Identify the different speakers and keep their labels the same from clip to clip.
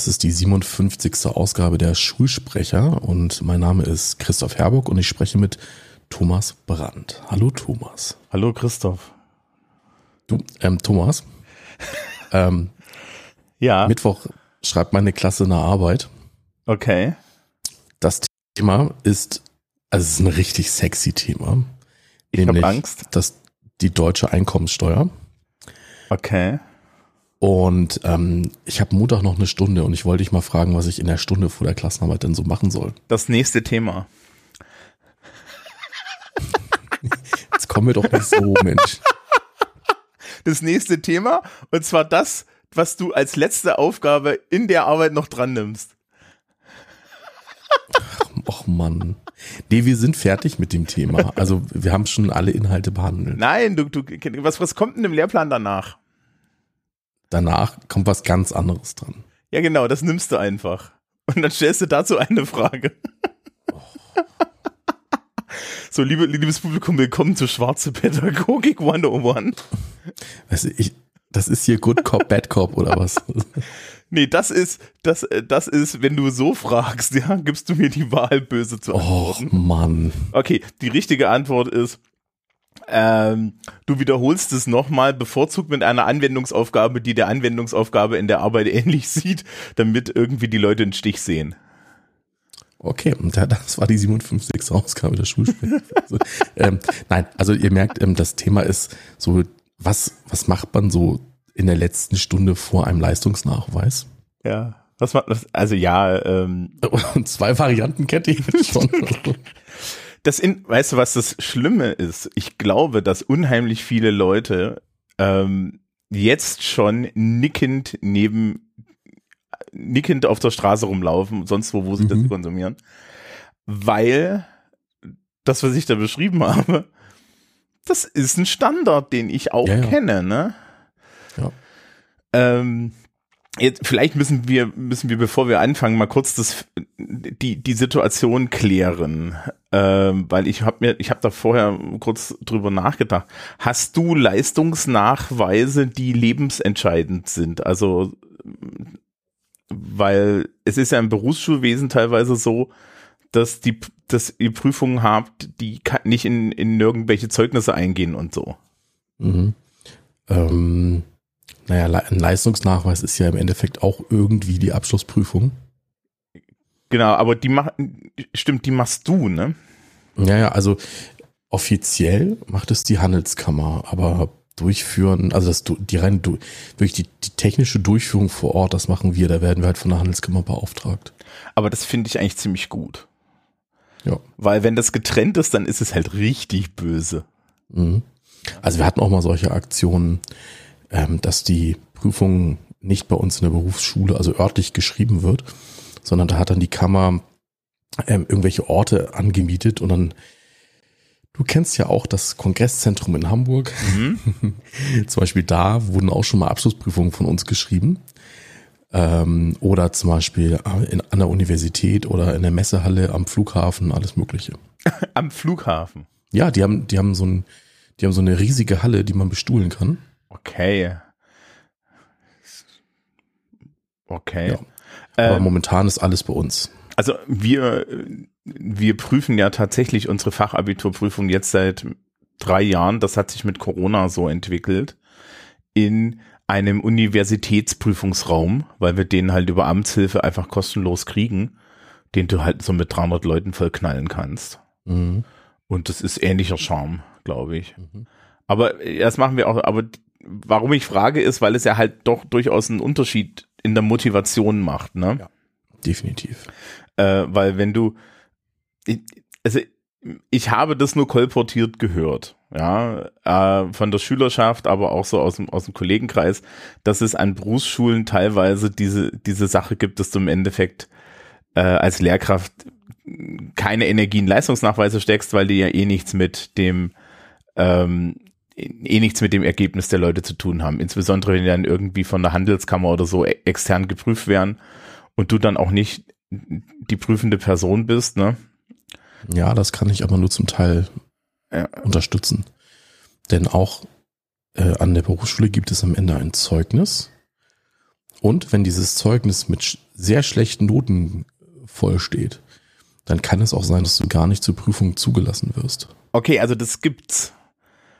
Speaker 1: Das ist die 57. Ausgabe der Schulsprecher und mein Name ist Christoph Herburg und ich spreche mit Thomas Brandt. Hallo Thomas.
Speaker 2: Hallo Christoph.
Speaker 1: Du, ähm, Thomas. ähm,
Speaker 2: ja.
Speaker 1: Mittwoch schreibt meine Klasse eine Arbeit.
Speaker 2: Okay.
Speaker 1: Das Thema ist, also es ist ein richtig sexy Thema.
Speaker 2: Ich habe Angst.
Speaker 1: Das, die deutsche Einkommenssteuer.
Speaker 2: Okay.
Speaker 1: Und ähm, ich habe Montag noch eine Stunde und ich wollte dich mal fragen, was ich in der Stunde vor der Klassenarbeit denn so machen soll.
Speaker 2: Das nächste Thema.
Speaker 1: Jetzt kommen wir doch nicht so, Mensch.
Speaker 2: Das nächste Thema und zwar das, was du als letzte Aufgabe in der Arbeit noch dran nimmst.
Speaker 1: Och Mann. Nee, wir sind fertig mit dem Thema. Also wir haben schon alle Inhalte behandelt.
Speaker 2: Nein, du, du was, was kommt denn im Lehrplan danach?
Speaker 1: danach kommt was ganz anderes dran.
Speaker 2: Ja, genau, das nimmst du einfach. Und dann stellst du dazu eine Frage. Oh. So, liebe, liebes Publikum, willkommen zur Schwarze Pädagogik 101.
Speaker 1: Also ich, das ist hier Good Cop, Bad Cop oder was?
Speaker 2: Nee, das ist, das, das ist, wenn du so fragst, ja, gibst du mir die Wahl, böse zu antworten.
Speaker 1: Oh Mann.
Speaker 2: Okay, die richtige Antwort ist, ähm, du wiederholst es nochmal, bevorzugt mit einer Anwendungsaufgabe, die der Anwendungsaufgabe in der Arbeit ähnlich sieht, damit irgendwie die Leute einen Stich sehen.
Speaker 1: Okay, und das war die 57. Ausgabe der Schulspiele. also, ähm, nein, also ihr merkt, ähm, das Thema ist so, was, was macht man so in der letzten Stunde vor einem Leistungsnachweis?
Speaker 2: Ja. Was macht das? Also ja, ähm.
Speaker 1: Und zwei Varianten kennt ihr schon.
Speaker 2: Das in, weißt du, was das Schlimme ist? Ich glaube, dass unheimlich viele Leute ähm, jetzt schon nickend neben nickend auf der Straße rumlaufen, sonst wo, wo sie mhm. das konsumieren, weil das, was ich da beschrieben habe, das ist ein Standard, den ich auch ja, ja. kenne, ne? Ja. Ähm, Jetzt, vielleicht müssen wir, müssen wir, bevor wir anfangen, mal kurz das, die, die Situation klären, ähm, weil ich habe mir, ich habe da vorher kurz drüber nachgedacht. Hast du Leistungsnachweise, die lebensentscheidend sind? Also, weil es ist ja im Berufsschulwesen teilweise so, dass die, dass ihr Prüfungen habt, die nicht in, in irgendwelche Zeugnisse eingehen und so.
Speaker 1: Mhm. Ähm naja, ein Leistungsnachweis ist ja im Endeffekt auch irgendwie die Abschlussprüfung.
Speaker 2: Genau, aber die macht, stimmt, die machst du, ne?
Speaker 1: Ja, ja, also offiziell macht es die Handelskammer, aber durchführen, also das, die rein durch die, die technische Durchführung vor Ort, das machen wir, da werden wir halt von der Handelskammer beauftragt.
Speaker 2: Aber das finde ich eigentlich ziemlich gut.
Speaker 1: Ja.
Speaker 2: Weil wenn das getrennt ist, dann ist es halt richtig böse.
Speaker 1: Mhm. Also wir hatten auch mal solche Aktionen, ähm, dass die Prüfung nicht bei uns in der Berufsschule, also örtlich geschrieben wird, sondern da hat dann die Kammer ähm, irgendwelche Orte angemietet und dann Du kennst ja auch das Kongresszentrum in Hamburg. Mhm. zum Beispiel da wurden auch schon mal Abschlussprüfungen von uns geschrieben. Ähm, oder zum Beispiel in, an der Universität oder in der Messehalle am Flughafen, alles Mögliche.
Speaker 2: am Flughafen?
Speaker 1: Ja, die haben, die haben so ein, die haben so eine riesige Halle, die man bestuhlen kann.
Speaker 2: Okay. Okay. Ja.
Speaker 1: Aber ähm, momentan ist alles bei uns.
Speaker 2: Also wir, wir prüfen ja tatsächlich unsere Fachabiturprüfung jetzt seit drei Jahren. Das hat sich mit Corona so entwickelt. In einem Universitätsprüfungsraum, weil wir den halt über Amtshilfe einfach kostenlos kriegen, den du halt so mit 300 Leuten vollknallen kannst. Mhm. Und das ist ähnlicher Charme, glaube ich. Mhm. Aber das machen wir auch, aber warum ich frage, ist, weil es ja halt doch durchaus einen Unterschied in der Motivation macht, ne? Ja,
Speaker 1: definitiv.
Speaker 2: Äh, weil wenn du, also ich habe das nur kolportiert gehört, ja, äh, von der Schülerschaft, aber auch so aus dem, aus dem Kollegenkreis, dass es an Berufsschulen teilweise diese, diese Sache gibt, dass du im Endeffekt äh, als Lehrkraft keine Energie in Leistungsnachweise steckst, weil die ja eh nichts mit dem ähm, eh nichts mit dem Ergebnis der Leute zu tun haben. Insbesondere wenn die dann irgendwie von der Handelskammer oder so e-, extern geprüft werden und du dann auch nicht die prüfende Person bist, ne?
Speaker 1: Ja, das kann ich aber nur zum Teil
Speaker 2: Ja.
Speaker 1: unterstützen. Denn auch äh, an der Berufsschule gibt es am Ende ein Zeugnis. Und wenn dieses Zeugnis mit sch sehr schlechten Noten voll steht, dann kann es auch sein, dass du gar nicht zur Prüfung zugelassen wirst.
Speaker 2: Okay, also das gibt's.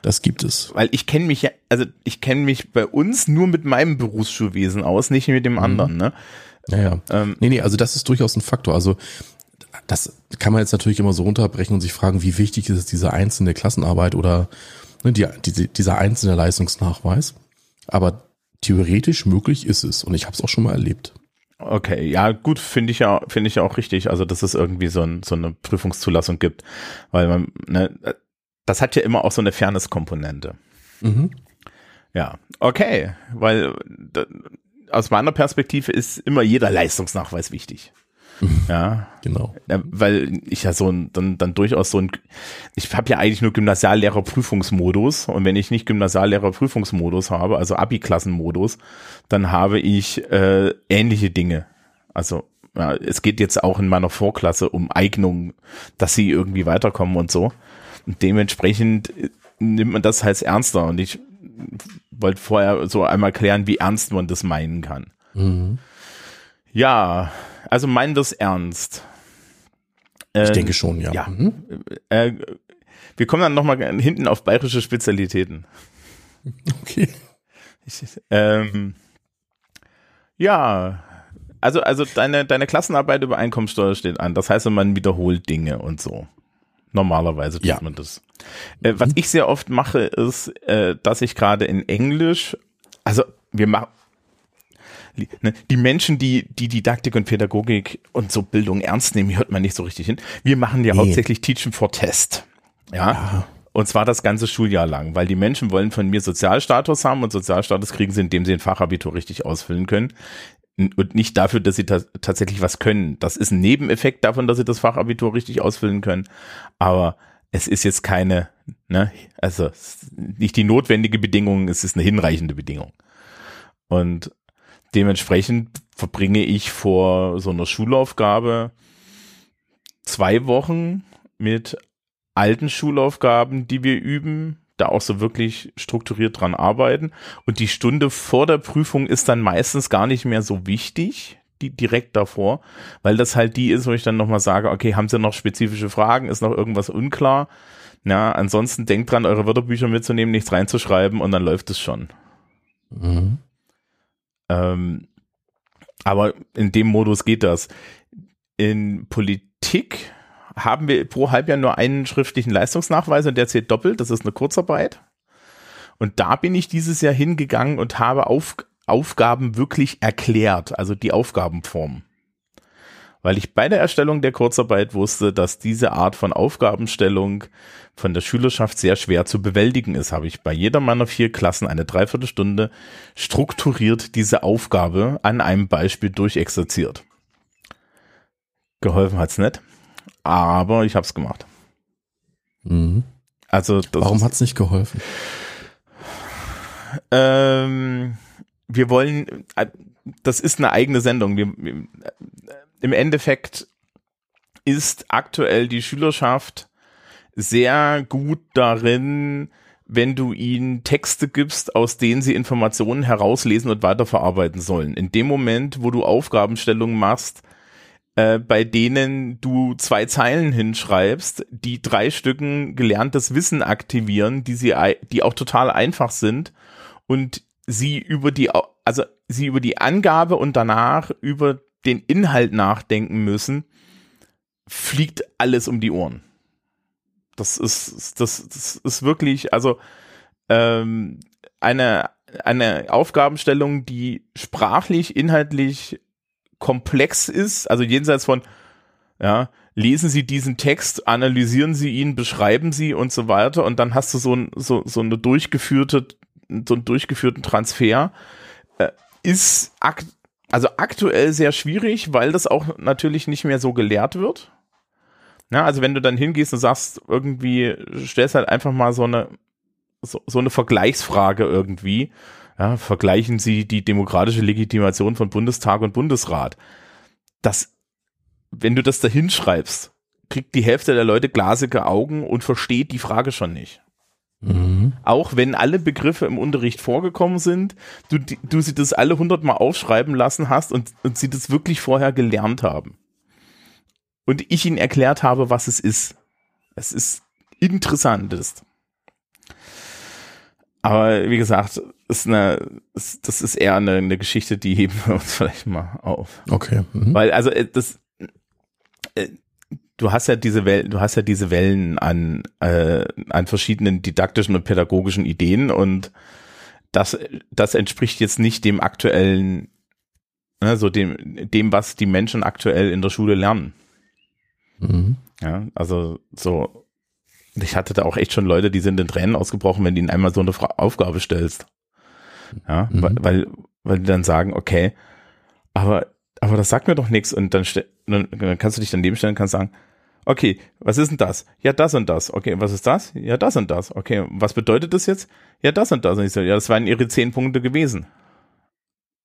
Speaker 1: Das gibt es.
Speaker 2: Weil ich kenne mich ja, also ich kenne mich bei uns nur mit meinem Berufsschulwesen aus, nicht mit dem anderen, ne?
Speaker 1: Naja.
Speaker 2: Ähm,
Speaker 1: Nee, nee, also das ist durchaus ein Faktor. Also das kann man jetzt natürlich immer so runterbrechen und sich fragen, wie wichtig ist diese einzelne Klassenarbeit oder ne, die, die, dieser einzelne Leistungsnachweis. Aber theoretisch möglich ist es und ich habe es auch schon mal erlebt.
Speaker 2: Okay, ja, gut, finde ich ja, finde ich ja auch richtig, also dass es irgendwie so, ein, so eine Prüfungszulassung gibt, weil man, ne, das hat ja immer auch so eine Fairness-Komponente.
Speaker 1: Mhm.
Speaker 2: Ja, okay, weil da, aus meiner Perspektive ist immer jeder Leistungsnachweis wichtig. Ja,
Speaker 1: Genau.
Speaker 2: Ja, weil ich ja so ein, dann, dann durchaus so ein, ich habe ja eigentlich nur Gymnasiallehrer-Prüfungsmodus und wenn ich nicht Gymnasiallehrer-Prüfungsmodus habe, also Abi-Klassenmodus, dann habe ich äh, ähnliche Dinge. Also ja, es geht jetzt auch in meiner Vorklasse um Eignung, dass sie irgendwie weiterkommen und so. Und dementsprechend äh, nimmt man das halt ernster und ich wollte vorher so einmal klären, wie ernst man das meinen kann.
Speaker 1: Mhm.
Speaker 2: Ja, also meinen das ernst.
Speaker 1: Ich
Speaker 2: Ähm,
Speaker 1: denke schon, ja.
Speaker 2: ja.
Speaker 1: Mhm.
Speaker 2: Äh, wir kommen dann nochmal hinten auf bayerische Spezialitäten.
Speaker 1: Okay.
Speaker 2: Ich, ähm, ja, also, also deine, deine Klassenarbeit über Einkommensteuer steht an. Das heißt, man wiederholt Dinge und so. Normalerweise tut
Speaker 1: Ja.
Speaker 2: man das. Äh, was ich sehr oft mache, ist, äh, dass ich gerade in Englisch, also wir machen, ne, die Menschen, die die Didaktik und Pädagogik und so Bildung ernst nehmen, hört man nicht so richtig hin. Wir machen ja
Speaker 1: Nee.
Speaker 2: hauptsächlich Teaching for Test. Ja.
Speaker 1: Ja.
Speaker 2: Und zwar das ganze Schuljahr lang, weil die Menschen wollen von mir Sozialstatus haben und Sozialstatus kriegen sie, indem sie ein Fachabitur richtig ausfüllen können. Und nicht dafür, dass sie ta tatsächlich was können. Das ist ein Nebeneffekt davon, dass sie das Fachabitur richtig ausfüllen können. Aber es ist jetzt keine, ne, also nicht die notwendige Bedingung, es ist eine hinreichende Bedingung. Und dementsprechend verbringe ich vor so einer Schulaufgabe zwei Wochen mit alten Schulaufgaben, die wir üben, da auch so wirklich strukturiert dran arbeiten. Und die Stunde vor der Prüfung ist dann meistens gar nicht mehr so wichtig, die direkt davor, weil das halt die ist, wo ich dann nochmal sage, okay, haben Sie noch spezifische Fragen? Ist noch irgendwas unklar? Na, ansonsten denkt dran, eure Wörterbücher mitzunehmen, nichts reinzuschreiben und dann läuft es schon.
Speaker 1: Mhm.
Speaker 2: Ähm, aber in dem Modus geht das. In Politik haben wir pro Halbjahr nur einen schriftlichen Leistungsnachweis und der zählt doppelt. Das ist eine Kurzarbeit. Und da bin ich dieses Jahr hingegangen und habe Auf Aufgaben wirklich erklärt, also die Aufgabenform. Weil ich bei der Erstellung der Kurzarbeit wusste, dass diese Art von Aufgabenstellung von der Schülerschaft sehr schwer zu bewältigen ist, habe ich bei jeder meiner vier Klassen eine Dreiviertelstunde strukturiert diese Aufgabe an einem Beispiel durchexerziert. Geholfen hat's nicht, aber ich habe es gemacht.
Speaker 1: Mhm.
Speaker 2: Also das
Speaker 1: Warum hat's nicht geholfen?
Speaker 2: Ähm, wir wollen, äh, das ist eine eigene Sendung. Wir, Im Endeffekt ist aktuell die Schülerschaft sehr gut darin, wenn du ihnen Texte gibst, aus denen sie Informationen herauslesen und weiterverarbeiten sollen. In dem Moment, wo du Aufgabenstellungen machst, äh, bei denen du zwei Zeilen hinschreibst, die drei Stücken gelerntes Wissen aktivieren, die sie, die auch total einfach sind und sie über die, also sie über die Angabe und danach über den Inhalt nachdenken müssen, fliegt alles um die Ohren. Das ist, das, das ist wirklich, also ähm, eine, eine Aufgabenstellung, die sprachlich, inhaltlich komplex ist, also jenseits von, ja, lesen Sie diesen Text, analysieren Sie ihn, beschreiben Sie und so weiter und dann hast du so, ein, so, so eine durchgeführte, so einen durchgeführten Transfer, äh, ist also aktuell sehr schwierig, weil das auch natürlich nicht mehr so gelehrt wird. Ja, also wenn du dann hingehst und sagst, irgendwie, stellst halt einfach mal so eine, so, so eine Vergleichsfrage irgendwie, ja, vergleichen Sie die demokratische Legitimation von Bundestag und Bundesrat. Das, wenn du das da hinschreibst, kriegt die Hälfte der Leute glasige Augen und versteht die Frage schon nicht. Mhm. Auch wenn alle Begriffe im Unterricht vorgekommen sind, du, du sie das alle hundertmal aufschreiben lassen hast und, und sie das wirklich vorher gelernt haben. Und ich ihnen erklärt habe, was es ist. Es ist interessantest. Aber wie gesagt, ist eine, das ist eher eine, eine Geschichte, die heben wir uns vielleicht mal auf.
Speaker 1: Okay.
Speaker 2: Mhm. Weil also äh, das, äh, du hast ja diese Wellen, du hast ja diese Wellen an äh, an verschiedenen didaktischen und pädagogischen Ideen und das das entspricht jetzt nicht dem aktuellen, ne, so dem dem was die Menschen aktuell in der Schule lernen. Mhm. Ja, also so ich hatte da auch echt schon Leute, die sind in Tränen ausgebrochen, wenn du ihnen einmal so eine Fra Aufgabe stellst. Ja, mhm. weil, weil, weil die dann sagen, okay, aber, aber das sagt mir doch nichts und dann, dann, dann kannst du dich daneben stellen und kannst sagen, okay, was ist denn das? Ja, das und das. Okay, was ist das? Ja, das und das. Okay, was bedeutet das jetzt? Ja, das und das. Und ich so, ja, das waren ihre zehn Punkte gewesen.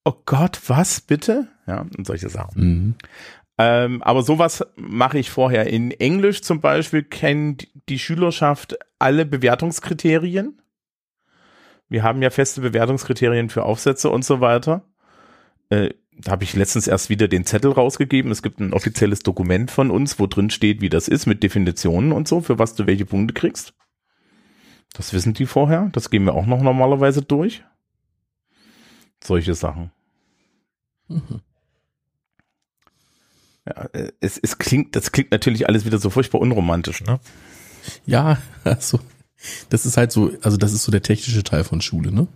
Speaker 2: Oh Gott, was bitte? Ja, und solche Sachen. Mhm. Ähm, aber sowas mache ich vorher. In Englisch zum Beispiel kennt die Schülerschaft alle Bewertungskriterien. Wir haben ja feste Bewertungskriterien für Aufsätze und so weiter. Äh, da habe ich letztens erst wieder den Zettel rausgegeben. Es gibt ein offizielles Dokument von uns, wo drin steht, wie das ist, mit Definitionen und so, für was du welche Punkte kriegst. Das wissen die vorher. Das gehen wir auch noch normalerweise durch. Solche Sachen. Mhm. Ja, es, es klingt, das klingt natürlich alles wieder so furchtbar unromantisch, ne?
Speaker 1: Ja, also das ist halt so, also das ist so der technische Teil von Schule, ne?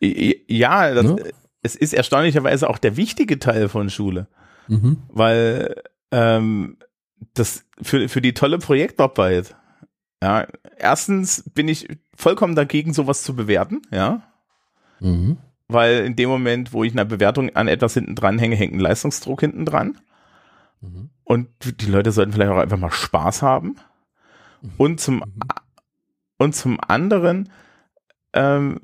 Speaker 2: Ja, das, ne? Es ist erstaunlicherweise auch der wichtige Teil von Schule, mhm. weil ähm, das für für die tolle Projektarbeit. Ja, erstens bin ich vollkommen dagegen, sowas zu bewerten, ja. Mhm. Weil in dem Moment, wo ich eine Bewertung an etwas hinten dran hänge, hängt ein Leistungsdruck hinten dran. Mhm. Und die Leute sollten vielleicht auch einfach mal Spaß haben. Mhm. Und zum, mhm. und zum anderen, ähm,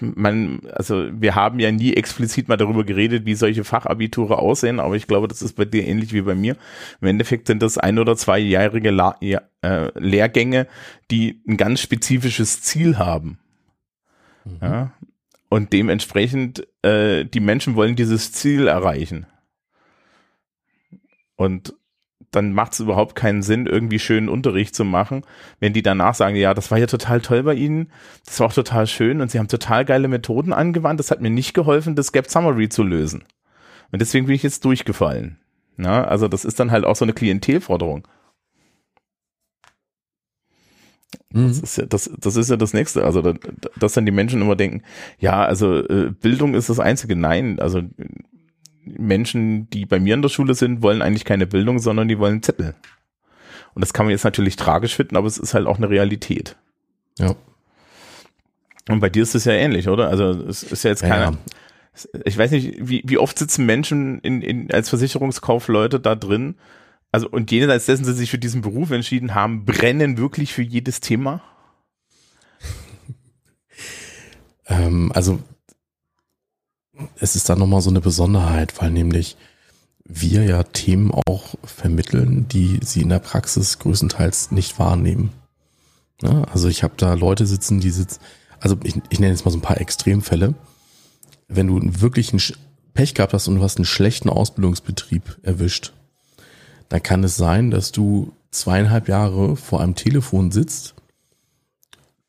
Speaker 2: man, also wir haben ja nie explizit mal darüber geredet, wie solche Fachabiture aussehen, aber ich glaube, das ist bei dir ähnlich wie bei mir. Im Endeffekt sind das ein- oder zweijährige La äh, Lehrgänge, die ein ganz spezifisches Ziel haben. Mhm. Ja? Und dementsprechend, äh, die Menschen wollen dieses Ziel erreichen. Und dann macht es überhaupt keinen Sinn, irgendwie schönen Unterricht zu machen, wenn die danach sagen, ja, das war ja total toll bei Ihnen, das war auch total schön und Sie haben total geile Methoden angewandt, das hat mir nicht geholfen, das Gap Summary zu lösen. Und deswegen bin ich jetzt durchgefallen. Ja, also das ist dann halt auch so eine Klientelforderung. Mhm. Das, ist ja, das, das ist ja das Nächste. Also, dass dann die Menschen immer denken, ja, also äh, Bildung ist das Einzige. Nein, also Menschen, die bei mir in der Schule sind, wollen eigentlich keine Bildung, sondern die wollen Zettel. Und das kann man jetzt natürlich tragisch finden, aber es ist halt auch eine Realität.
Speaker 1: Ja.
Speaker 2: Und bei dir ist es ja ähnlich, oder? Also es ist ja jetzt keine. Ja. Ich weiß nicht, wie, wie oft sitzen Menschen in, in, als Versicherungskaufleute da drin, also und jenseits dessen sie sich für diesen Beruf entschieden haben, brennen wirklich für jedes Thema?
Speaker 1: ähm, also es ist da nochmal so eine Besonderheit, weil nämlich wir ja Themen auch vermitteln, die sie in der Praxis größtenteils nicht wahrnehmen. Ja, also ich habe da Leute sitzen, die sitzen, also ich, ich nenne jetzt mal so ein paar Extremfälle. Wenn du wirklich einen Pech gehabt hast und du hast einen schlechten Ausbildungsbetrieb erwischt, dann kann es sein, dass du zweieinhalb Jahre vor einem Telefon sitzt.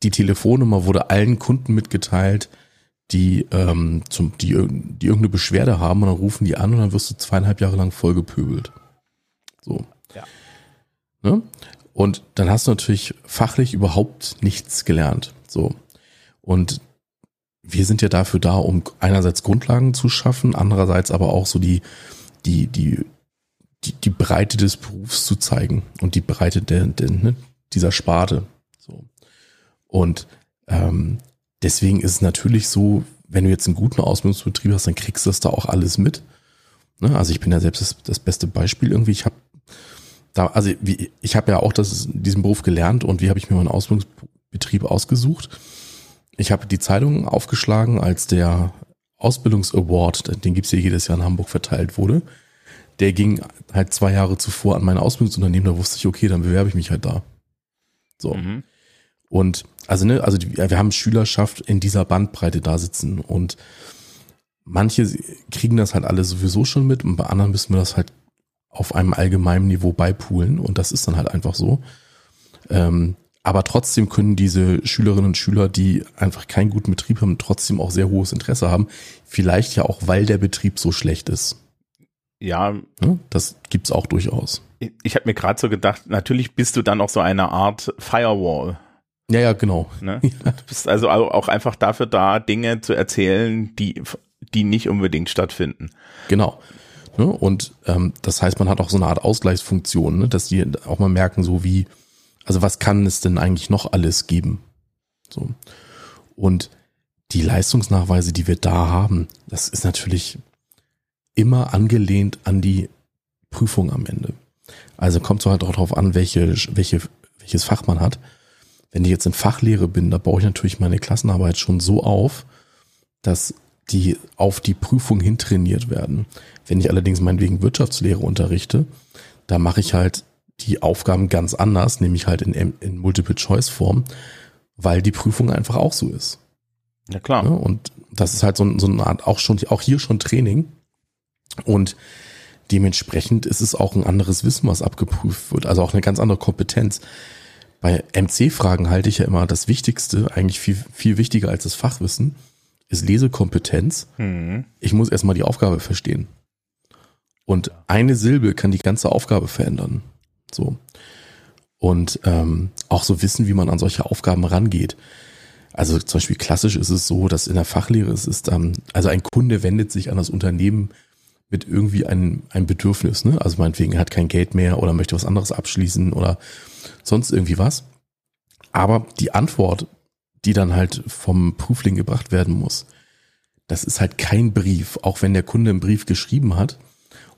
Speaker 1: Die Telefonnummer wurde allen Kunden mitgeteilt, die, ähm, zum, die, die irgendeine Beschwerde haben und dann rufen die an und dann wirst du zweieinhalb Jahre lang vollgepöbelt. So.
Speaker 2: Ja.
Speaker 1: Ne? Und dann hast du natürlich fachlich überhaupt nichts gelernt. So. Und wir sind ja dafür da, um einerseits Grundlagen zu schaffen, andererseits aber auch so die, die, die, die, die Breite des Berufs zu zeigen und die Breite der, der, ne, dieser Sparte. So. Und ähm, Deswegen ist es natürlich so, wenn du jetzt einen guten Ausbildungsbetrieb hast, dann kriegst du das da auch alles mit. Ne? Also ich bin ja selbst das, das beste Beispiel irgendwie. Ich habe da, also wie, ich habe ja auch das, diesen Beruf gelernt und wie habe ich mir meinen Ausbildungsbetrieb ausgesucht? Ich habe die Zeitung aufgeschlagen, als der Ausbildungsaward, den gibt's ja jedes Jahr in Hamburg verteilt wurde. der ging halt zwei Jahre zuvor an mein Ausbildungsunternehmen, da wusste ich, okay, dann bewerbe ich mich halt da. So. Mhm. Und also, ne, also die, wir haben Schülerschaft in dieser Bandbreite da sitzen und manche kriegen das halt alle sowieso schon mit und bei anderen müssen wir das halt auf einem allgemeinen Niveau beipulen und das ist dann halt einfach so. Ähm, aber trotzdem können diese Schülerinnen und Schüler, die einfach keinen guten Betrieb haben, trotzdem auch sehr hohes Interesse haben. Vielleicht ja auch, weil der Betrieb so schlecht ist.
Speaker 2: Ja.
Speaker 1: Das gibt's auch durchaus.
Speaker 2: Ich, ich habe mir gerade so gedacht, natürlich bist du dann auch so eine Art Firewall.
Speaker 1: Ja, ja, genau.
Speaker 2: Ne? Ja. Du bist also auch einfach dafür da, Dinge zu erzählen, die, die nicht unbedingt stattfinden.
Speaker 1: Genau. Ne? Und ähm, das heißt, man hat auch so eine Art Ausgleichsfunktion, ne? dass die auch mal merken, so wie, also was kann es denn eigentlich noch alles geben? So. Und die Leistungsnachweise, die wir da haben, das ist natürlich immer angelehnt an die Prüfung am Ende. Also kommt so halt auch darauf an, welche, welche, welches Fach man hat. Wenn ich jetzt in Fachlehre bin, da baue ich natürlich meine Klassenarbeit schon so auf, dass die auf die Prüfung hintrainiert werden. Wenn ich allerdings meinetwegen Wirtschaftslehre unterrichte, da mache ich halt die Aufgaben ganz anders, nämlich halt in, in Multiple-Choice-Form, weil die Prüfung einfach auch so ist.
Speaker 2: Ja, klar.
Speaker 1: Und das ist halt so, so eine Art, auch schon, auch hier schon Training. Und dementsprechend ist es auch ein anderes Wissen, was abgeprüft wird, also auch eine ganz andere Kompetenz. Bei MC-Fragen halte ich ja immer das Wichtigste, eigentlich viel, viel wichtiger als das Fachwissen, ist Lesekompetenz. Mhm. Ich muss erstmal die Aufgabe verstehen. Und eine Silbe kann die ganze Aufgabe verändern. So. Und ähm, auch so wissen, wie man an solche Aufgaben rangeht. Also zum Beispiel klassisch ist es so, dass in der Fachlehre es ist, ähm, also ein Kunde wendet sich an das Unternehmen mit irgendwie einem, einem Bedürfnis, ne? Also meinetwegen, er hat kein Geld mehr oder möchte was anderes abschließen oder sonst irgendwie was. Aber die Antwort die dann halt vom Prüfling gebracht werden muss. Das ist halt kein Brief, auch wenn der Kunde einen Brief geschrieben hat.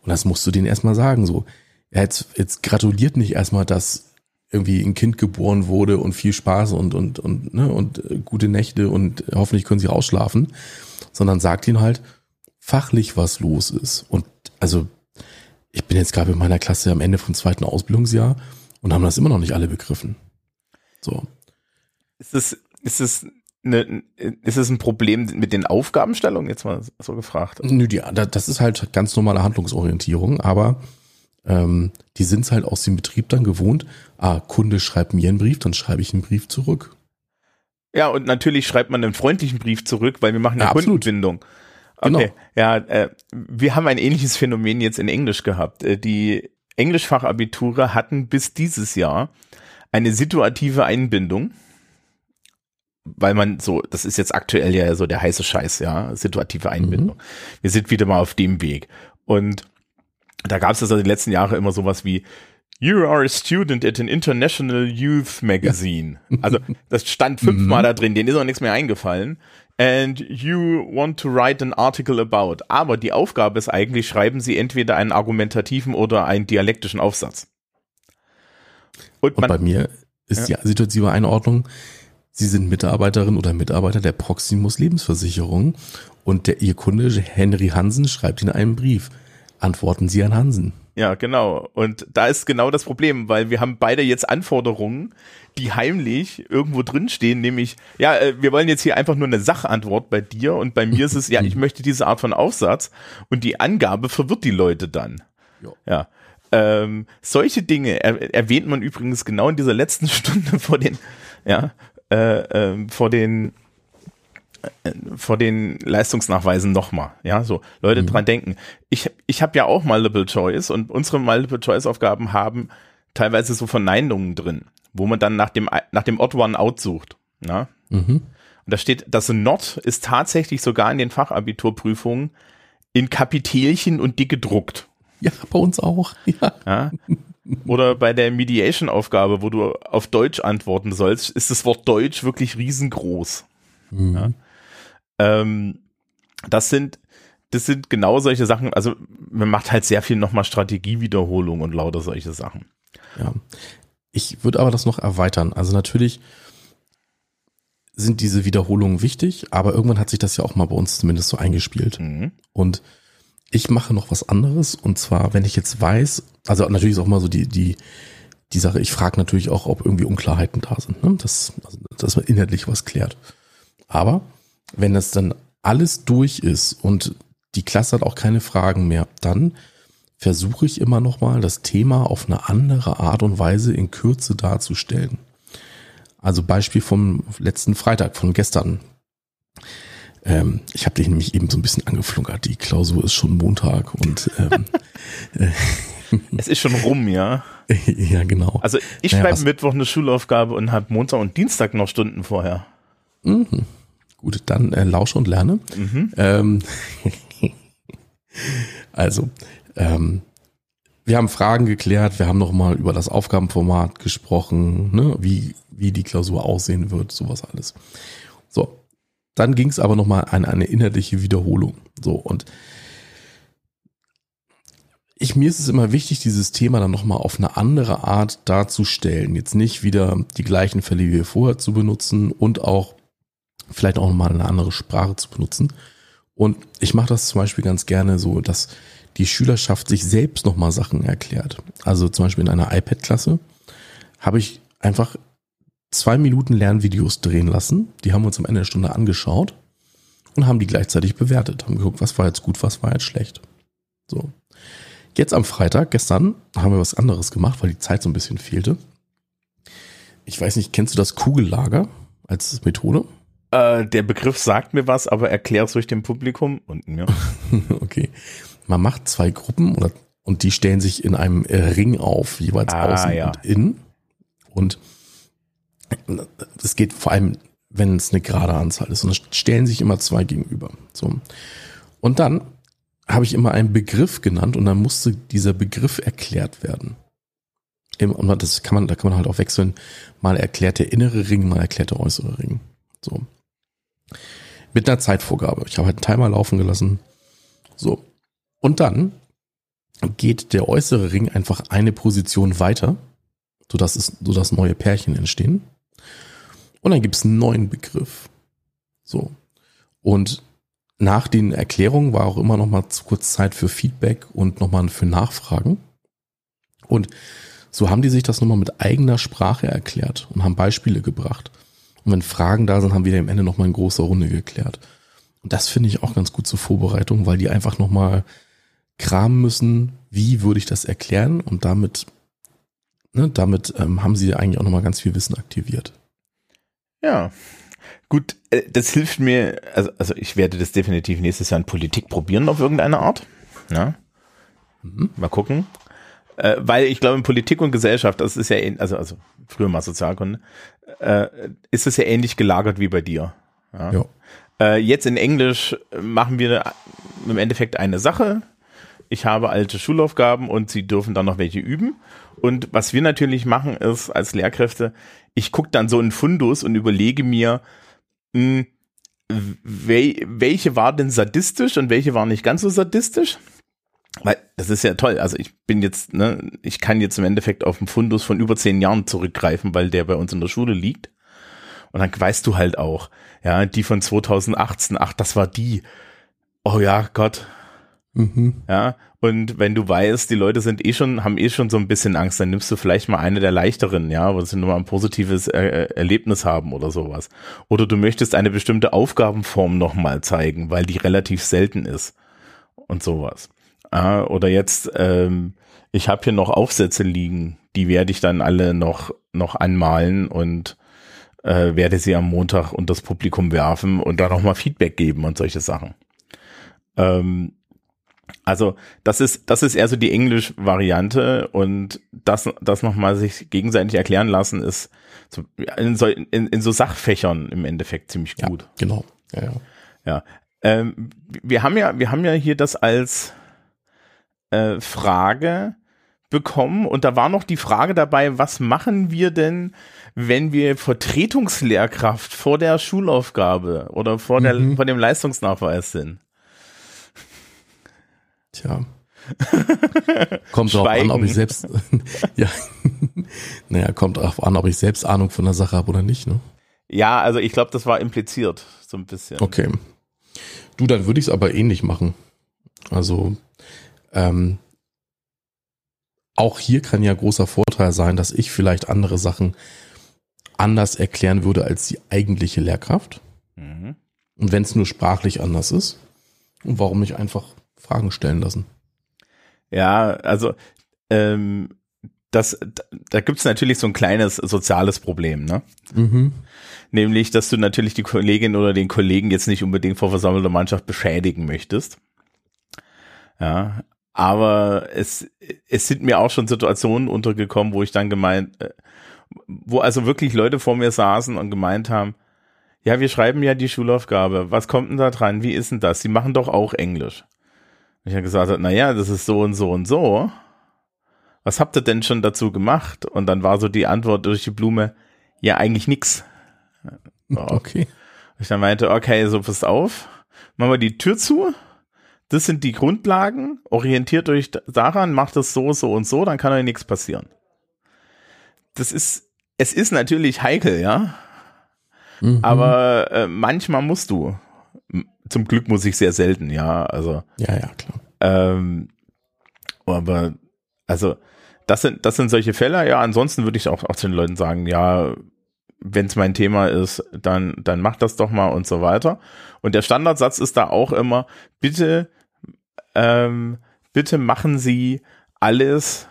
Speaker 1: Und das musst du denen erstmal sagen, so. Er jetzt, jetzt gratuliert nicht erstmal, dass irgendwie ein Kind geboren wurde und viel Spaß und, und, und, ne, und äh, gute Nächte und hoffentlich können sie ausschlafen, sondern sagt ihnen halt fachlich, was los ist. Und also, ich bin jetzt gerade in meiner Klasse am Ende vom zweiten Ausbildungsjahr und haben das immer noch nicht alle begriffen. So.
Speaker 2: Ist es, ist es eine, ist es ein Problem mit den Aufgabenstellungen, jetzt mal so gefragt?
Speaker 1: Nö, die, das ist halt ganz normale Handlungsorientierung, aber ähm, die sind es halt aus dem Betrieb dann gewohnt, ah, Kunde schreibt mir einen Brief, dann schreibe ich einen Brief zurück.
Speaker 2: Ja, und natürlich schreibt man einen freundlichen Brief zurück, weil wir machen eine ja, Kundenbindung. Okay, genau. ja, äh, wir haben ein ähnliches Phänomen jetzt in Englisch gehabt. Äh, die Englischfachabiture hatten bis dieses Jahr eine situative Einbindung weil man so, das ist jetzt aktuell ja so der heiße Scheiß, ja, situative Einbindung. Mhm. Wir sind wieder mal auf dem Weg. Und da gab es also die letzten Jahre immer sowas wie You are a student at an international youth magazine. Ja. Also das stand fünfmal mhm. da drin, denen ist auch nichts mehr eingefallen. And you want to write an article about. Aber die Aufgabe ist eigentlich, schreiben Sie entweder einen argumentativen oder einen dialektischen Aufsatz.
Speaker 1: Und, Und bei mir ist ja. die situative Einordnung, Sie sind Mitarbeiterin oder Mitarbeiter der Proximus Lebensversicherung und der, Ihr Kunde Henry Hansen schreibt Ihnen einen Brief. Antworten Sie an Hansen.
Speaker 2: Ja, genau. Und da ist genau das Problem, weil wir haben beide jetzt Anforderungen, die heimlich irgendwo drinstehen, nämlich, ja, äh, wir wollen jetzt hier einfach nur eine Sachantwort bei dir und bei mir ist es, ja, ich möchte diese Art von Aufsatz und die Angabe verwirrt die Leute dann. Jo. Ja. Ähm, solche Dinge er, erwähnt man übrigens genau in dieser letzten Stunde vor den, ja, äh, äh, vor den vor den Leistungsnachweisen nochmal, ja, so Leute mhm. dran denken. Ich ich habe ja auch Multiple Choice und unsere Multiple Choice Aufgaben haben teilweise so Verneinungen drin, wo man dann nach dem nach dem Odd One Out sucht, ja. Mhm. Und da steht, das Not ist tatsächlich sogar in den Fachabiturprüfungen in Kapitelchen und dick gedruckt.
Speaker 1: Ja, bei uns auch. Ja.
Speaker 2: ja. Oder bei der Mediation-Aufgabe, wo du auf Deutsch antworten sollst, ist das Wort Deutsch wirklich riesengroß. Mhm. Ja? Ähm, das sind, das sind genau solche Sachen. Also man macht halt sehr viel nochmal Strategiewiederholung und lauter solche Sachen.
Speaker 1: Ja. Ich würde aber das noch erweitern. Also natürlich sind diese Wiederholungen wichtig, aber irgendwann hat sich das ja auch mal bei uns zumindest so eingespielt. Mhm. Und ich mache noch was anderes und zwar, wenn ich jetzt weiß, also natürlich ist auch mal so die, die, die Sache, ich frage natürlich auch, ob irgendwie Unklarheiten da sind, ne? dass, also, dass man inhaltlich was klärt. Aber wenn das dann alles durch ist und die Klasse hat auch keine Fragen mehr, dann versuche ich immer noch mal das Thema auf eine andere Art und Weise in Kürze darzustellen. Also Beispiel vom letzten Freitag, von gestern. Ähm, ich habe dich nämlich eben so ein bisschen angeflunkert. Die Klausur ist schon Montag und ähm,
Speaker 2: äh, es ist schon rum, ja.
Speaker 1: ja, genau.
Speaker 2: Also ich naja, schreibe Mittwoch eine Schulaufgabe und habe Montag und Dienstag noch Stunden vorher.
Speaker 1: Mhm. Gut, dann äh, lausche und lerne. Mhm. Ähm, also, ähm, wir haben Fragen geklärt, wir haben nochmal über das Aufgabenformat gesprochen, ne, wie, wie die Klausur aussehen wird, sowas alles. So, dann ging es aber nochmal an eine inhaltliche Wiederholung. So, und ich, mir ist es immer wichtig, dieses Thema dann nochmal auf eine andere Art darzustellen. Jetzt nicht wieder die gleichen Fälle wie vorher zu benutzen und auch vielleicht auch nochmal eine andere Sprache zu benutzen. Und ich mache das zum Beispiel ganz gerne so, dass die Schülerschaft sich selbst nochmal Sachen erklärt. Also zum Beispiel in einer iPad-Klasse habe ich einfach zwei Minuten Lernvideos drehen lassen. Die haben wir uns am Ende der Stunde angeschaut und haben die gleichzeitig bewertet. Haben geguckt, was war jetzt gut, was war jetzt schlecht. So. Jetzt am Freitag, gestern, haben wir was anderes gemacht, weil die Zeit so ein bisschen fehlte. Ich weiß nicht, kennst du das Kugellager als Methode?
Speaker 2: Äh, der Begriff sagt mir was, aber erklär es durch dem Publikum und mir.
Speaker 1: okay. Man macht zwei Gruppen oder, und die stellen sich in einem Ring auf, jeweils ah, außen ja. und innen. Und es geht vor allem, wenn es eine gerade Anzahl ist. Und dann stellen sich immer zwei gegenüber. So. Und dann habe ich immer einen Begriff genannt und dann musste dieser Begriff erklärt werden. Und das kann man, da kann man halt auch wechseln. Mal erklärt der innere Ring, mal erklärt der äußere Ring. So. Mit einer Zeitvorgabe. Ich habe halt einen Timer laufen gelassen. So. Und dann geht der äußere Ring einfach eine Position weiter, sodass, es, sodass neue Pärchen entstehen. Und dann gibt es einen neuen Begriff. So. Und nach den Erklärungen war auch immer noch mal zu kurz Zeit für Feedback und noch mal für Nachfragen. Und so haben die sich das nochmal mit eigener Sprache erklärt und haben Beispiele gebracht. Und wenn Fragen da sind, haben wir am Ende nochmal in großer Runde geklärt. Und das finde ich auch ganz gut zur Vorbereitung, weil die einfach nochmal kramen müssen, wie würde ich das erklären und damit, ne, damit ähm, haben sie eigentlich auch nochmal ganz viel Wissen aktiviert.
Speaker 2: Ja, gut, äh, das hilft mir, also, also ich werde das definitiv nächstes Jahr in Politik probieren auf irgendeine Art. Ja. Mhm. Mal gucken. Äh, weil ich glaube, in Politik und Gesellschaft, das ist ja, also, also früher mal Sozialkunde, äh, ist es ja ähnlich gelagert wie bei dir. Ja. ja. Äh, jetzt in Englisch machen wir im Endeffekt eine Sache. Ich habe alte Schulaufgaben und sie dürfen dann noch welche üben. Und was wir natürlich machen ist als Lehrkräfte, ich gucke dann so in Fundus und überlege mir, mh, hm, welche war denn sadistisch und welche war nicht ganz so sadistisch. Weil das ist ja toll. Also ich bin jetzt, ne, ich kann jetzt im Endeffekt auf einen Fundus von über zehn Jahren zurückgreifen, weil der bei uns in der Schule liegt. Und dann weißt du halt auch, ja, die von 2018, ach, das war die. Oh ja, Gott. Mhm. Ja, und wenn du weißt, die Leute sind eh schon, haben eh schon so ein bisschen Angst, dann nimmst du vielleicht mal eine der leichteren, ja, wo sie nur mal ein positives äh, Erlebnis haben oder sowas. Oder du möchtest eine bestimmte Aufgabenform nochmal zeigen, weil die relativ selten ist und sowas. Ah, oder jetzt, ähm, ich habe hier noch Aufsätze liegen, die werde ich dann alle noch, noch anmalen und äh, werde sie am Montag unter das Publikum werfen und da nochmal Feedback geben und solche Sachen. Ähm, also das ist das ist eher so die Englisch-Variante und das das nochmal sich gegenseitig erklären lassen ist so, in, so, in, in so Sachfächern im Endeffekt ziemlich gut. Ja,
Speaker 1: genau. Ja, ja.
Speaker 2: ja. Ähm, wir haben ja wir haben ja hier das als äh, Frage bekommen und da war noch die Frage dabei, was machen wir denn, wenn wir Vertretungslehrkraft vor der Schulaufgabe oder vor, der, mhm. vor dem Leistungsnachweis sind?
Speaker 1: Tja. kommt drauf an, ob ich selbst, ja, naja, kommt drauf an, ob ich selbst Ahnung von der Sache habe oder nicht, ne?
Speaker 2: Ja, also ich glaube, das war impliziert, so ein bisschen.
Speaker 1: Okay. Du, dann würde ich es aber ähnlich machen. Also ähm, auch hier kann ja großer Vorteil sein, dass ich vielleicht andere Sachen anders erklären würde als die eigentliche Lehrkraft. Mhm. Und wenn es nur sprachlich anders ist. Und warum nicht einfach Fragen stellen lassen?
Speaker 2: Ja, also ähm, das, da gibt's natürlich so ein kleines soziales Problem, ne? Mhm. Nämlich, dass du natürlich die Kollegin oder den Kollegen jetzt nicht unbedingt vor versammelter Mannschaft beschädigen möchtest. Ja, aber es, es sind mir auch schon Situationen untergekommen, wo ich dann gemeint, äh, wo also wirklich Leute vor mir saßen und gemeint haben, ja, wir schreiben ja die Schulaufgabe. Was kommt denn da dran? Wie ist denn das? Sie machen doch auch Englisch. Und ich habe gesagt, na ja, das ist so und so und so. Was habt ihr denn schon dazu gemacht? Und dann war so die Antwort durch die Blume, ja, eigentlich nix.
Speaker 1: So. Okay.
Speaker 2: Ich dann meinte, okay, so passt auf, machen wir die Tür zu. Das sind die Grundlagen. Orientiert euch daran, macht es so, so und so, dann kann euch nichts passieren. Das ist, es ist natürlich heikel, ja. Mhm. Aber äh, manchmal musst du. Zum Glück muss ich sehr selten, ja. Also.
Speaker 1: Ja, ja, klar.
Speaker 2: Ähm, aber, also, das sind, das sind solche Fälle, ja. Ansonsten würde ich auch, auch zu den Leuten sagen, ja, wenn es mein Thema ist, dann, dann mach das doch mal und so weiter. Und der Standardsatz ist da auch immer, bitte, ähm, bitte machen Sie alles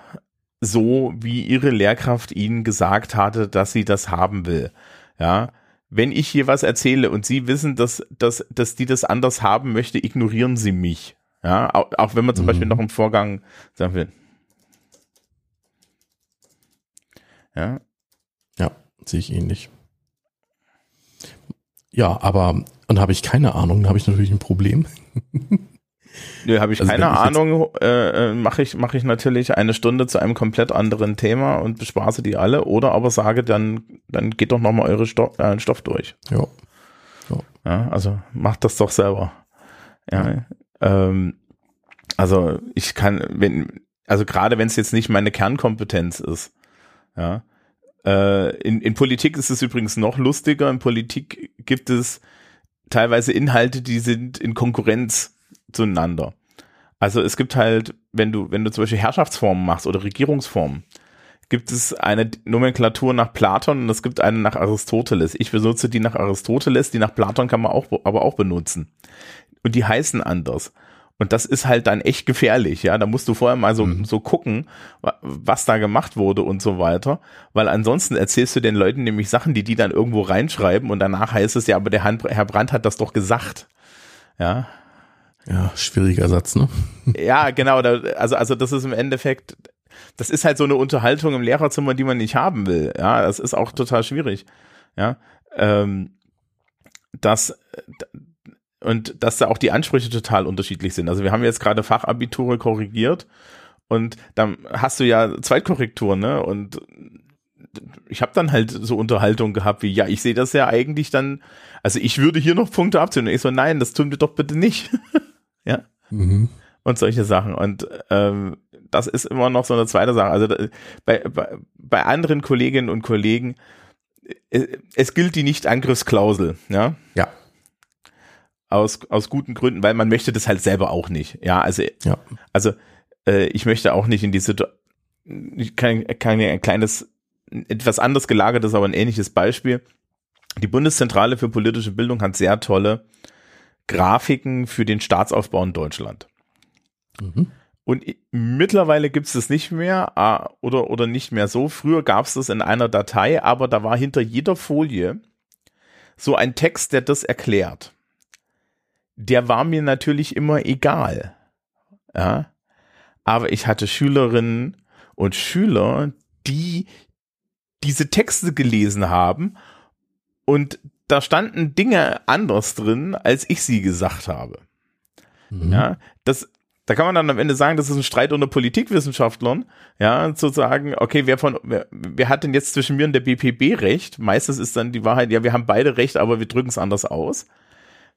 Speaker 2: so, wie Ihre Lehrkraft Ihnen gesagt hatte, dass sie das haben will. Ja, wenn ich hier was erzähle und Sie wissen, dass, dass, dass die das anders haben möchte, ignorieren Sie mich. Ja, auch, auch wenn man zum mhm. Beispiel noch im Vorgang sagen will.
Speaker 1: Ja. Ja, sehe ich ähnlich. Ja, aber dann habe ich keine Ahnung, dann habe ich natürlich ein Problem.
Speaker 2: Nö, habe ich also keine Ahnung. Äh, äh, Mache ich, mach ich natürlich eine Stunde zu einem komplett anderen Thema und bespaße die alle. Oder aber sage, dann, dann geht doch nochmal eure Stoff, äh, Stoff durch.
Speaker 1: Ja.
Speaker 2: ja. ja. Also macht das doch selber. Ja. ja. Ähm, also ich kann, wenn, also gerade wenn es jetzt nicht meine Kernkompetenz ist, ja. Äh, in, in Politik ist es übrigens noch lustiger. In Politik gibt es teilweise Inhalte, die sind in Konkurrenz zueinander. Also es gibt halt, wenn du, wenn du zum Beispiel Herrschaftsformen machst oder Regierungsformen, gibt es eine Nomenklatur nach Platon und es gibt eine nach Aristoteles. Ich benutze die nach Aristoteles, die nach Platon kann man auch, aber auch benutzen. Und die heißen anders. Und das ist halt dann echt gefährlich, ja. Da musst du vorher mal so, mhm. so gucken, was da gemacht wurde und so weiter. Weil ansonsten erzählst du den Leuten nämlich Sachen, die die dann irgendwo reinschreiben und danach heißt es ja, aber der Herr Brandt hat das doch gesagt. Ja.
Speaker 1: Ja, schwieriger Satz, ne?
Speaker 2: Ja, genau. Da, also, also das ist im Endeffekt, das ist halt so eine Unterhaltung im Lehrerzimmer, die man nicht haben will. Ja, das ist auch total schwierig. Ja, ähm, das und dass da auch die Ansprüche total unterschiedlich sind. Also wir haben jetzt gerade Fachabiture korrigiert und dann hast du ja Zweitkorrektur, ne? Und ich habe dann halt so Unterhaltung gehabt wie, ja, ich sehe das ja eigentlich dann, also ich würde hier noch Punkte abziehen. Und ich so, nein, das tun wir doch bitte nicht. ja. Mhm. Und solche Sachen. Und ähm, das ist immer noch so eine zweite Sache. Also bei, bei, bei anderen Kolleginnen und Kollegen, es, äh, es gilt die Nicht-Angriffsklausel, ja.
Speaker 1: Ja.
Speaker 2: Aus, aus guten Gründen, weil man möchte das halt selber auch nicht. Ja, also, ja. also äh, ich möchte auch nicht in die Situation, ich kann, kann ein kleines, etwas anders gelagertes, aber ein ähnliches Beispiel. Die Bundeszentrale für politische Bildung hat sehr tolle Grafiken für den Staatsaufbau in Deutschland. Mhm. Und mittlerweile gibt es das nicht mehr ah, oder, oder nicht mehr so. Früher gab es das in einer Datei, aber da war hinter jeder Folie so ein Text, der das erklärt. Der war mir natürlich immer egal. Ja. Aber ich hatte Schülerinnen und Schüler, die diese Texte gelesen haben und da standen Dinge anders drin, als ich sie gesagt habe. Mhm. Ja, das, da kann man dann am Ende sagen, das ist ein Streit unter Politikwissenschaftlern, ja, zu sagen, okay, wer von, wer, wer hat denn jetzt zwischen mir und der BPB recht? Meistens ist dann die Wahrheit, ja, wir haben beide recht, aber wir drücken es anders aus.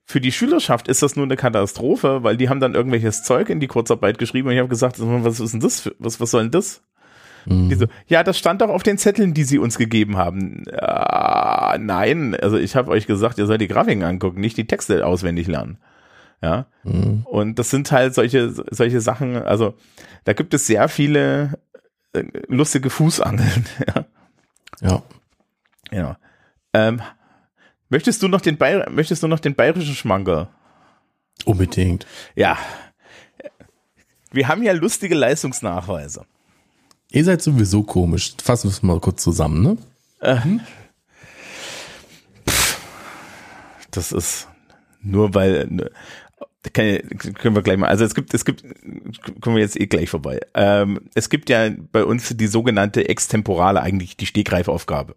Speaker 2: Für die Schülerschaft ist das nur eine Katastrophe, weil die haben dann irgendwelches Zeug in die Kurzarbeit geschrieben und ich habe gesagt, was ist denn das? Für, was, was soll denn das? Mhm. So, ja, das stand doch auf den Zetteln, die sie uns gegeben haben. Nein, also ich habe euch gesagt, ihr sollt die Grafiken angucken, nicht die Texte auswendig lernen. Ja. Mhm. Und das sind halt solche, solche Sachen, also da gibt es sehr viele äh, lustige Fußangeln. Ja.
Speaker 1: Ja.
Speaker 2: ja. Ähm, möchtest du noch den Bayer möchtest du noch den bayerischen Schmankerl?
Speaker 1: Unbedingt.
Speaker 2: Ja. Wir haben ja lustige Leistungsnachweise.
Speaker 1: Ihr seid sowieso komisch. Fassen wir es mal kurz zusammen, ne?
Speaker 2: Äh, das ist nur weil ne, können wir gleich mal. Also es gibt, es gibt, kommen wir jetzt eh gleich vorbei. Ähm, es gibt ja bei uns die sogenannte extemporale, eigentlich die Stegreifaufgabe.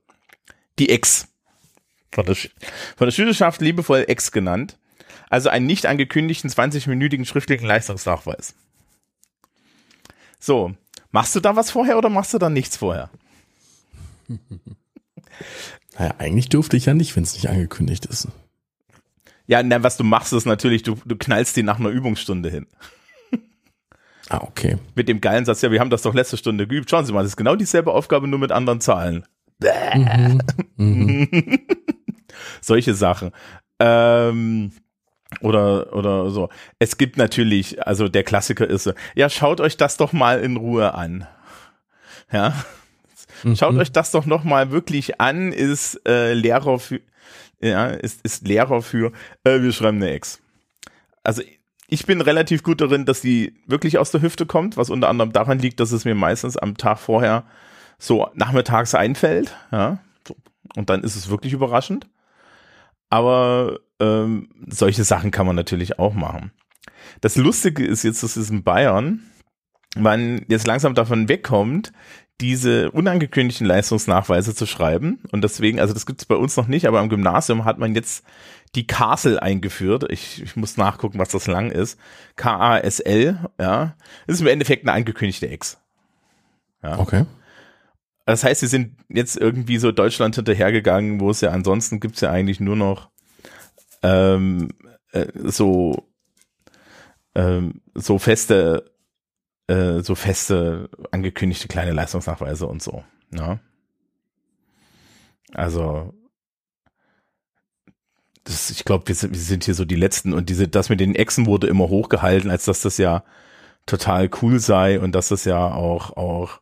Speaker 2: Die Ex. Von der, von der Schülerschaft liebevoll Ex genannt. Also einen nicht angekündigten 20-minütigen schriftlichen Leistungsnachweis. So, machst du da was vorher oder machst du da nichts vorher?
Speaker 1: Naja, eigentlich durfte ich ja nicht, wenn es nicht angekündigt ist.
Speaker 2: Ja, na, was du machst, ist natürlich, du, du knallst die nach einer Übungsstunde hin.
Speaker 1: Ah, okay.
Speaker 2: Mit dem geilen Satz, ja, wir haben das doch letzte Stunde geübt. Schauen Sie mal, das ist genau dieselbe Aufgabe, nur mit anderen Zahlen. Mhm. Mhm. Solche Sachen. Ähm, oder, oder so. Es gibt natürlich, also der Klassiker ist, ja, schaut euch das doch mal in Ruhe an. Ja. Mhm. Schaut euch das doch noch mal wirklich an, ist äh, Lehrer für, ja, ist, ist Lehrer für, äh, wir schreiben eine Ex. Also ich bin relativ gut darin, dass die wirklich aus der Hüfte kommt, was unter anderem daran liegt, dass es mir meistens am Tag vorher so nachmittags einfällt, ja. Und dann ist es wirklich überraschend. Aber ähm, solche Sachen kann man natürlich auch machen. Das Lustige ist jetzt, dass es in Bayern man jetzt langsam davon wegkommt, diese unangekündigten Leistungsnachweise zu schreiben. Und deswegen, also das gibt es bei uns noch nicht, aber am Gymnasium hat man jetzt die Castle eingeführt. Ich, ich muss nachgucken, was das lang ist. K-A-S-L, ja. Das ist im Endeffekt eine angekündigte Ex.
Speaker 1: Ja. Okay.
Speaker 2: Das heißt, sie sind jetzt irgendwie so Deutschland hinterhergegangen, wo es ja ansonsten gibt es ja eigentlich nur noch ähm, äh, so ähm, so feste äh, so feste angekündigte kleine Leistungsnachweise und so. Ne? Also das, ich glaube, wir, wir, sind hier so die letzten und diese, das mit den Echsen wurde immer hochgehalten, als dass das ja total cool sei und dass das ja auch auch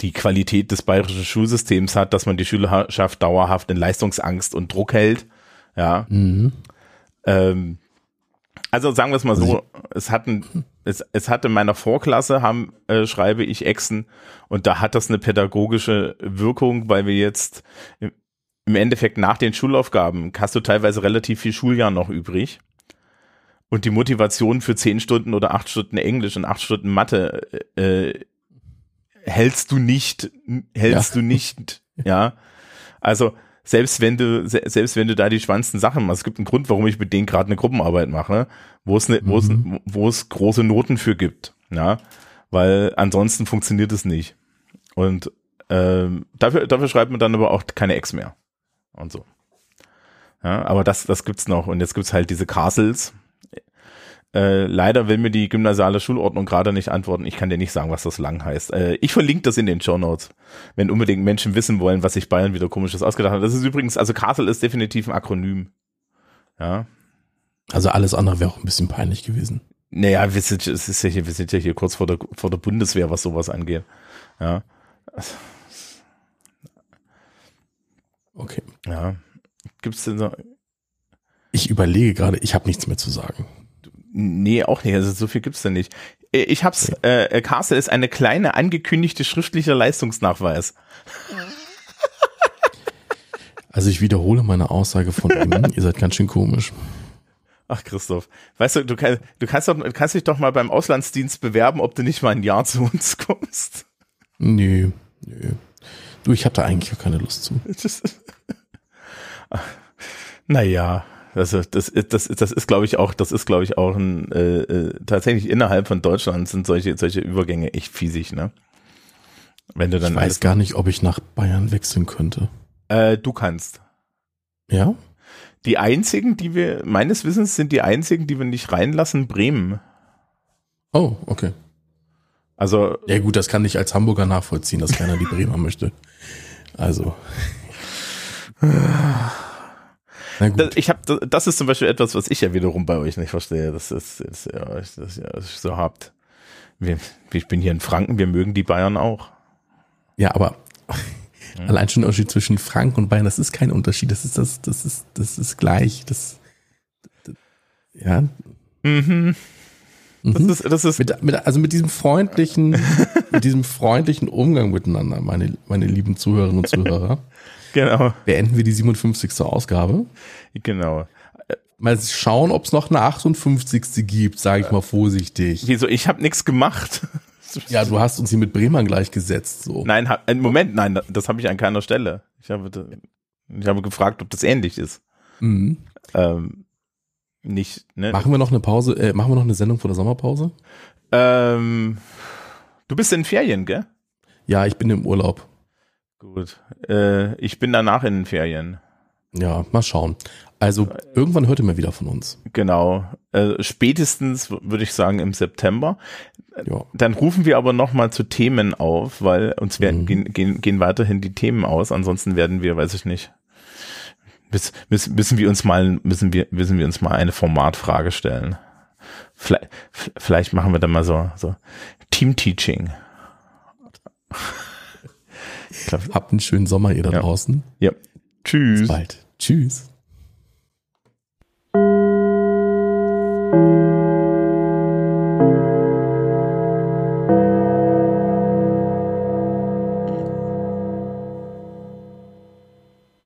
Speaker 2: die Qualität des bayerischen Schulsystems hat, dass man die Schülerschaft dauerhaft in Leistungsangst und Druck hält. Ja. Mhm. Ähm, also sagen wir es mal so, es hatten, es, es hat in meiner Vorklasse haben, äh, schreibe ich Echsen und da hat das eine pädagogische Wirkung, weil wir jetzt im, im Endeffekt nach den Schulaufgaben hast du teilweise relativ viel Schuljahr noch übrig. Und die Motivation für zehn Stunden oder acht Stunden Englisch und acht Stunden Mathe äh, hältst du nicht, hältst ja. du nicht, ja. Also selbst wenn du, selbst wenn du da die spannendsten Sachen machst, es gibt einen Grund, warum ich mit denen gerade eine Gruppenarbeit mache, wo es, ne, wo es, mhm. wo es große Noten für gibt, ja, weil ansonsten funktioniert es nicht. Und ähm, dafür, dafür schreibt man dann aber auch keine Ex mehr und so. Ja, aber das, das gibt's noch. Und jetzt gibt's halt diese Castles, äh, leider will mir die gymnasiale Schulordnung gerade nicht antworten. Ich kann dir nicht sagen, was das lang heißt. Äh, ich verlinke das in den Show Notes, wenn unbedingt Menschen wissen wollen, was sich Bayern wieder komisches ausgedacht hat. Das ist übrigens, also Castle ist definitiv ein Akronym. Ja.
Speaker 1: Also alles andere wäre auch ein bisschen peinlich gewesen.
Speaker 2: Naja, wir sind, es ist ja hier, wir sind ja hier kurz vor der, vor der Bundeswehr, was sowas angeht. Ja.
Speaker 1: Okay.
Speaker 2: Ja. Gibt's denn so?
Speaker 1: Ich überlege gerade, ich habe nichts mehr zu sagen.
Speaker 2: Nee, auch nicht. Also so viel gibt's da nicht. Äh, ich hab's, äh, äh, Castle ist eine kleine angekündigte schriftliche Leistungsnachweis.
Speaker 1: Also ich wiederhole meine Aussage von ihm. Ihr seid ganz schön komisch.
Speaker 2: Ach, Christoph. Weißt du, du, kann, du kannst, doch, kannst dich doch mal beim Auslandsdienst bewerben, ob du nicht mal ein Jahr zu uns kommst.
Speaker 1: Nö, nö. Du, ich hatte eigentlich auch keine Lust zu.
Speaker 2: naja, also das, das, das ist, glaube ich, auch, das ist, glaube ich, auch ein äh, äh, tatsächlich innerhalb von Deutschland sind solche, solche Übergänge echt fiesig, ne?
Speaker 1: Wenn du dann. Ich weiß gar nicht, ob ich nach Bayern wechseln könnte.
Speaker 2: Äh, du kannst.
Speaker 1: Ja?
Speaker 2: Die einzigen, die wir, meines Wissens sind die einzigen, die wir nicht reinlassen, Bremen.
Speaker 1: Oh, okay.
Speaker 2: Also.
Speaker 1: Ja, gut, das kann ich als Hamburger nachvollziehen, dass keiner die Bremer möchte. Also.
Speaker 2: Das, ich habe, das ist zum Beispiel etwas, was ich ja wiederum bei euch nicht verstehe. Das ist, das, das, das, ja, das so habt. Wir, ich bin hier in Franken, wir mögen die Bayern auch.
Speaker 1: Ja, aber allein schon der Unterschied zwischen Franken und Bayern, das ist kein Unterschied. Das ist das, das ist, das ist gleich. Das, das ja.
Speaker 2: Mhm. Das
Speaker 1: Mhm.
Speaker 2: ist, das ist,
Speaker 1: Mit, mit, also mit diesem freundlichen, mit diesem freundlichen Umgang miteinander, meine, meine lieben Zuhörerinnen und Zuhörer,
Speaker 2: genau,
Speaker 1: beenden wir die 57. Ausgabe.
Speaker 2: genau.
Speaker 1: Mal schauen, ob es noch eine 58. gibt, sage ich mal vorsichtig.
Speaker 2: Wieso? Ich habe nichts gemacht.
Speaker 1: Ja, du hast uns hier mit Bremen gleichgesetzt. So.
Speaker 2: Nein, einen Moment, nein, das habe ich an keiner Stelle. Ich habe, ich habe gefragt, ob das ähnlich ist.
Speaker 1: Mhm.
Speaker 2: Ähm, nicht, ne?
Speaker 1: Machen wir noch eine Pause, äh, machen wir noch eine Sendung vor der Sommerpause?
Speaker 2: Ähm, du bist in Ferien, gell?
Speaker 1: Ja, ich bin im Urlaub.
Speaker 2: Gut. Äh, ich bin danach in den Ferien.
Speaker 1: Ja, mal schauen. Also irgendwann hört ihr mal wieder von uns.
Speaker 2: Genau. Äh, spätestens würde ich sagen im September.
Speaker 1: Ja.
Speaker 2: Dann rufen wir aber noch mal zu Themen auf, weil uns werden,
Speaker 1: Mhm.
Speaker 2: gehen, gehen, gehen weiterhin die Themen aus. Ansonsten werden wir, weiß ich nicht, müssen, müssen, müssen wir uns mal, müssen wir, müssen wir uns mal eine Formatfrage stellen. Vielleicht, vielleicht machen wir dann mal so, so Team-Teaching. Ich glaub,
Speaker 1: Habt einen schönen Sommer, ihr da
Speaker 2: Ja.
Speaker 1: draußen.
Speaker 2: ja. Tschüss.
Speaker 1: Bald. Tschüss.